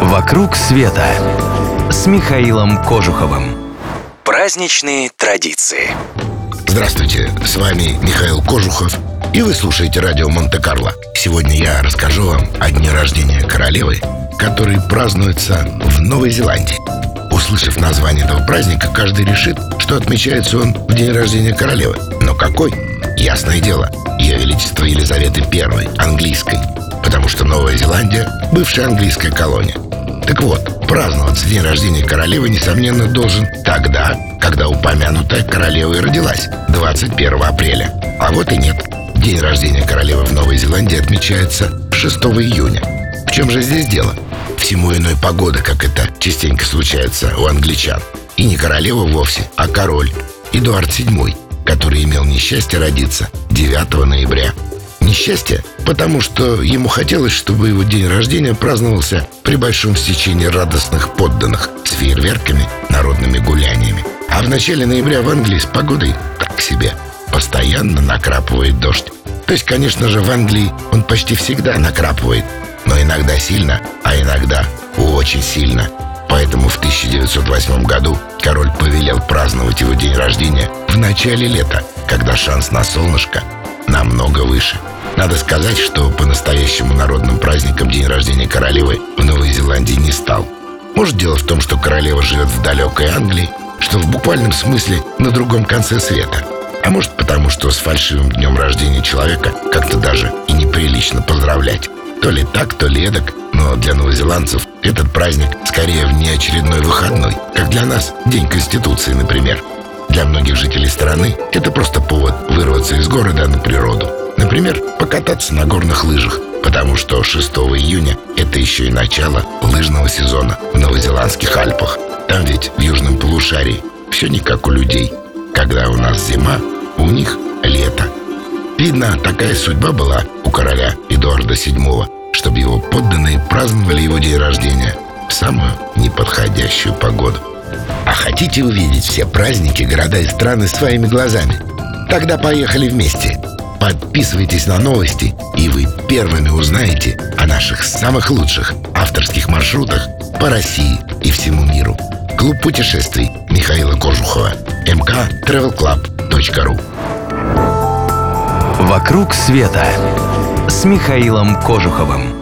«Вокруг света» с Михаилом Кожуховым. Праздничные традиции. Здравствуйте, с вами Михаил Кожухов, и вы слушаете радио Монте-Карло. Сегодня я расскажу вам о дне рождения королевы, который празднуется в Новой Зеландии. Услышав название этого праздника, каждый решит, что отмечается он в день рождения королевы. Но какой? Ясное дело, Ее Величество Елизаветы I, английской, потому что Новая Зеландия – бывшая английская колония. Так вот, праздноваться день рождения королевы, несомненно, должен тогда, когда упомянутая королева и родилась, 21 апреля. А вот и нет. День рождения королевы в Новой Зеландии отмечается 6 июня. В чем же здесь дело? Всему иной погода, как это частенько случается у англичан. И не королева вовсе, а король, Эдуард VII, который имел несчастье родиться 9 ноября несчастье, потому что ему хотелось, чтобы его день рождения праздновался при большом стечении радостных подданных с фейерверками, народными гуляниями. А в начале ноября в Англии с погодой так себе. Постоянно накрапывает дождь. То есть, конечно же, в Англии он почти всегда накрапывает, но иногда сильно, а иногда очень сильно. Поэтому в 1908 году король повелел праздновать его день рождения в начале лета, когда шанс на солнышко намного выше. Надо сказать, что по-настоящему народным праздником день рождения королевы в Новой Зеландии не стал. Может, дело в том, что королева живет в далекой Англии, что в буквальном смысле на другом конце света. А может, потому что с фальшивым днем рождения человека как-то даже и неприлично поздравлять. То ли так, то ли эдак, но для новозеландцев этот праздник скорее внеочередной выходной, как для нас День Конституции, например. Для многих жителей страны это просто повод вырваться из города на природу. Например, покататься на горных лыжах, потому что 6 июня это еще и начало лыжного сезона в новозеландских Альпах. Там ведь в южном полушарии все не как у людей. Когда у нас зима, у них лето. Видно, такая судьба была у короля Эдуарда VII, чтобы его подданные праздновали его день рождения в самую неподходящую погоду. А хотите увидеть все праздники, города и страны своими глазами? Тогда поехали вместе. Подписывайтесь на новости, и вы первыми узнаете о наших самых лучших авторских маршрутах по России и всему миру. Клуб путешествий Михаила Кожухова. mktravelclub.ru «Вокруг света» с Михаилом Кожуховым.